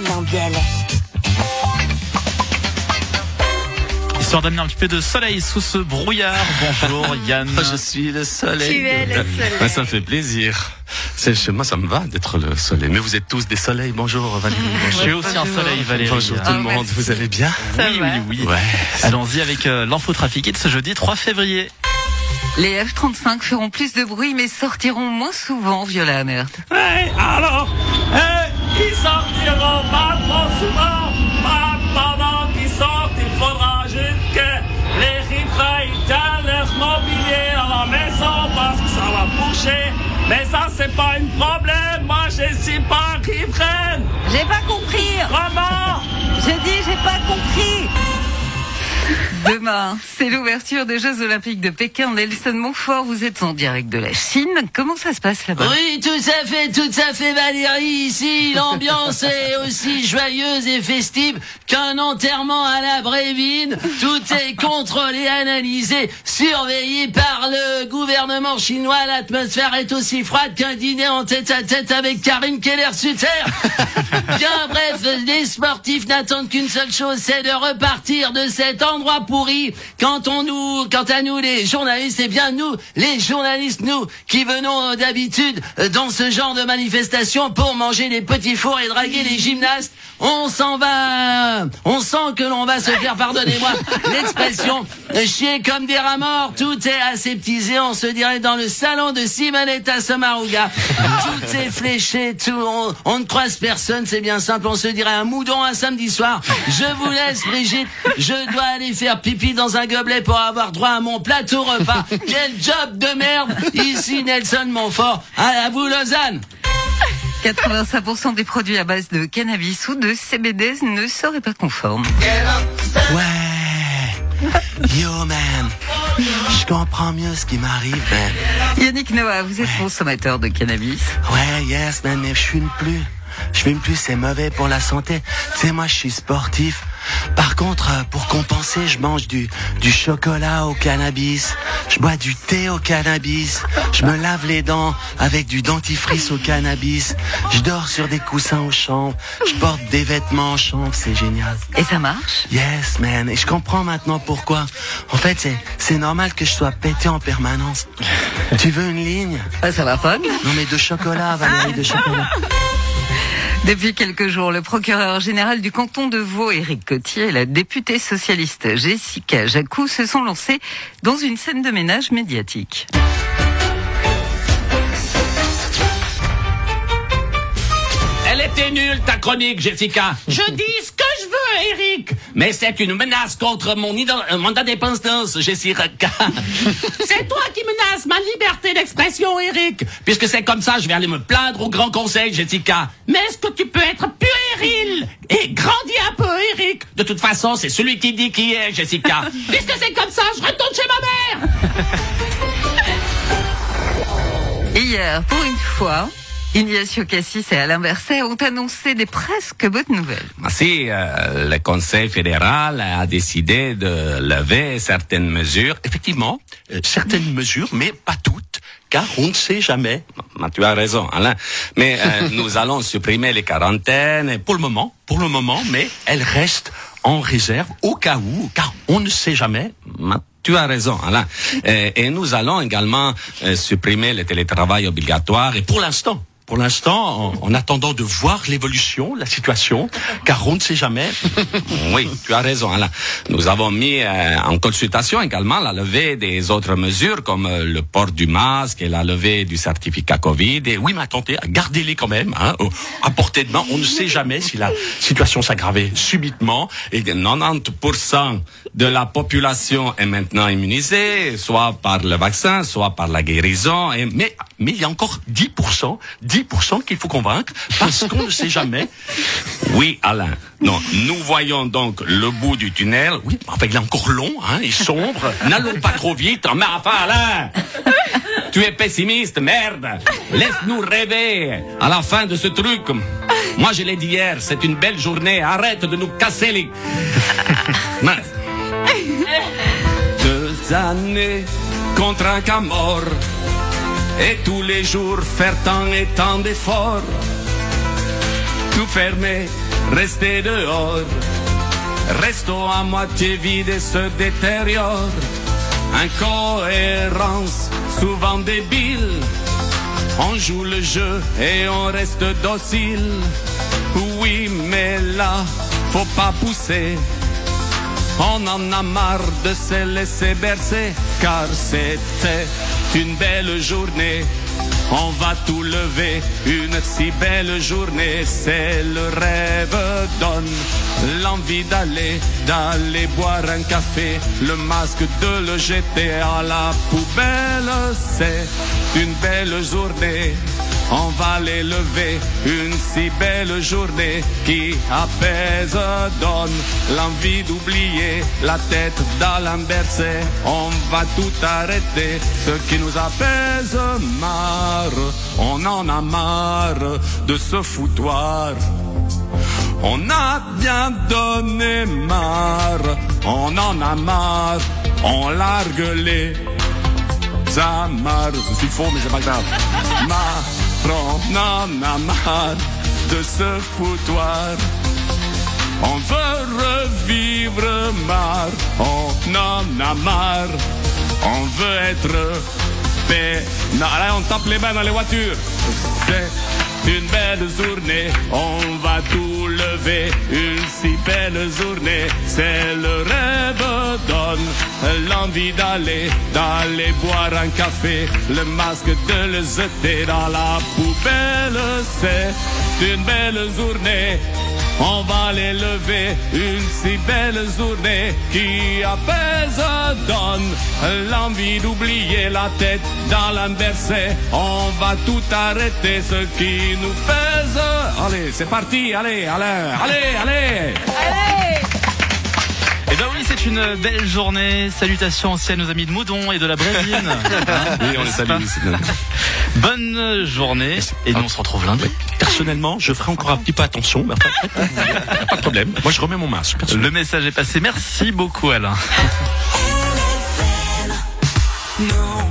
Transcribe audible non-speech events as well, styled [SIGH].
Lambiel. Histoire d'amener un petit peu de soleil sous ce brouillard. Bonjour [LAUGHS] Yann. Je suis le soleil. Tu es le soleil. Ouais, ça me fait plaisir. C'est chez moi, ça me va d'être le soleil. Mais vous êtes tous des soleils. Bonjour Valérie. Je suis aussi un soleil Valérie. Bonjour tout Ah, le monde. merci. Vous allez bien Ça oui, va. oui, oui, Ouais. Allons-y avec euh, l'infotrafiqué de ce jeudi 3 février. Les F-35 feront plus de bruit mais sortiront moins souvent, Viola Amert. Hey, alors, hey, ils sortiront pas trop souvent. Pas pendant qu'ils sortent, il faudra juste que les riverains étalent leur mobilier à la maison parce que ça va bouger. Mais ça, c'est pas un problème. Moi, je suis pas riveraine. J'ai pas compris Comment? J'ai dit j'ai pas compris Demain, c'est l'ouverture des Jeux Olympiques de Pékin. Nelson Montfort, vous êtes en direct de la Chine. Comment ça se passe là-bas? Oui, tout à fait, tout à fait, Valérie. Ici, l'ambiance est aussi joyeuse et festive qu'un enterrement à la Brévine. Tout est contrôlé, analysé, surveillé par le gouvernement chinois. L'atmosphère est aussi froide qu'un dîner en tête à tête avec Karine Keller-Sutter. Bien bref, les sportifs n'attendent qu'une seule chose, c'est de repartir de cet endroit pourri. Quand on nous, quant à nous les journalistes, c'est bien nous, les journalistes, nous, qui venons euh, d'habitude euh, dans ce genre de manifestation pour manger les petits fours et draguer les gymnastes, on s'en va, on sent que l'on va se faire, pardonnez-moi [LAUGHS] l'expression, euh, chier comme des rats morts. Tout est aseptisé, on se dirait dans le salon de Simonetta Sommaruga. Tout est fléché, tout, on, on ne croise personne, c'est bien simple, on se dirait un moudon un samedi soir. Je vous laisse, Brigitte, je dois aller faire pipi dans un gobelet pour avoir droit à mon plateau repas. [LAUGHS] Quel job de merde Ici Nelson Montfort, à vous Lausanne 85% des produits à base de cannabis ou de CBD ne seraient pas conformes. Ouais. Yo man. Je comprends mieux ce qui m'arrive, man. Yannick Noah, vous êtes consommateur de cannabis. Ouais, yes, man, mais je fume plus. Je fume plus, c'est mauvais pour la santé. Tu sais, moi, je suis sportif. Par contre, euh, pour compenser, je mange du, du chocolat au cannabis. Je bois du thé au cannabis. Je me lave les dents avec du dentifrice au cannabis. Je dors sur des coussins au champ. Je porte des vêtements en chambre, c'est génial. Et ça marche? Yes, man. Et je comprends maintenant pourquoi. En fait, c'est, c'est normal que je sois pété en permanence. [LAUGHS] tu veux une ligne? Ah, Ça va pas Non, mais de chocolat, Valérie, de chocolat. Depuis quelques jours, le procureur général du canton de Vaud, Éric Cotier, et la députée socialiste Jessica Jacou se sont lancés dans une scène de ménage médiatique. Elle était nulle, ta chronique, Jessica. Je dis ce que Eric. Mais c'est une menace contre mon euh, mandat d'indépendance, Jessica. [LAUGHS] c'est toi qui menaces ma liberté d'expression, Eric. Puisque c'est comme ça, je vais aller me plaindre au Grand Conseil, Jessica. Mais est-ce que tu peux être puéril et grandir un peu, Eric De toute façon, c'est celui qui dit qui est, Jessica. [LAUGHS] Puisque c'est comme ça, je retourne chez ma mère. [LAUGHS] Hier, pour une fois, Ignacio Cassis et Alain Berset ont annoncé des presque bonnes nouvelles. Si euh, le Conseil fédéral a décidé de lever certaines mesures, Effectivement, euh, certaines mesures, mais pas toutes, car on ne sait jamais. Tu as raison, Alain, mais euh, [LAUGHS] nous allons supprimer les quarantaines. et Pour le moment, pour le moment, mais elles restent en réserve au cas où, car on ne sait jamais. Tu as raison, Alain. Et, et nous allons également euh, supprimer le télétravail obligatoire. Et Pour l'instant, pour l'instant, en, en attendant de voir l'évolution, la situation, car on ne sait jamais. [LAUGHS] oui, tu as raison. Nous avons mis euh, en consultation également la levée des autres mesures comme euh, le port du masque et la levée du certificat Covid. Et Oui, mais attendez, gardez-les quand même, hein, à portée de main. On ne sait jamais si la situation s'aggravait subitement. Et 90% de la population est maintenant immunisée, soit par le vaccin, soit par la guérison. Mais, il y a encore 10%, 10% qu'il faut convaincre, parce qu'on ne sait jamais. oui, Alain. Non, nous voyons donc le bout du tunnel. Oui, enfin, il est encore long, hein, et sombre. [LAUGHS] N'allons pas trop vite. Mais enfin, Alain, tu es pessimiste, merde. Laisse-nous rêver à la fin de ce truc. Moi, je l'ai dit hier, c'est une belle journée. Arrête de nous casser les... [LAUGHS] Mince. Deux années contre un cas mort. Et tous les jours faire tant et tant d'efforts. tout fermé, rester dehors. Resto à moitié vide et se détériore. Incohérence, souvent débile. On joue le jeu et on reste docile. Oui, mais là, faut pas pousser. On en a marre de se laisser bercer, car c'était une belle journée. On va tout lever, une si belle journée, c'est le rêve donne l'envie d'aller, d'aller boire un café, le masque de le jeter à la poubelle, c'est une belle journée. On va les lever, une si belle journée qui apaise, donne l'envie d'oublier la tête dans bercé. On va tout arrêter, ce qui nous apaise marre. On en a marre de ce foutoir. On a bien donné marre, on en a marre, on largue les amarres. Suis faux, mais c'est pas grave. A marre de ce foutoir. On veut revivre marre, on en a marre, on veut être. Non, allez, on tape les mains dans les voitures. C'est une belle journée, on va tout lever, une si belle journée, c'est le rêve l'envie d'aller, d'aller boire un café, le masque de le jeter dans la poubelle, c'est une belle journée, on va les lever, une si belle journée qui apaise, donne l'envie d'oublier la tête dans l'embercé. On va tout arrêter ce qui nous pèse. Allez, c'est parti, allez, allez, allez, allez. Eh ben oui, c'est une belle journée. Salutations aussi à nos amis de Moudon et de la Brésine. [LAUGHS] Oui, on les salue. Bonne journée. Et nous, on se retrouve lundi. Personnellement, je ferai encore un petit peu attention, mais pas de problème. Moi, je remets mon masque. Le message est passé. Merci beaucoup, Alain. [LAUGHS] Non,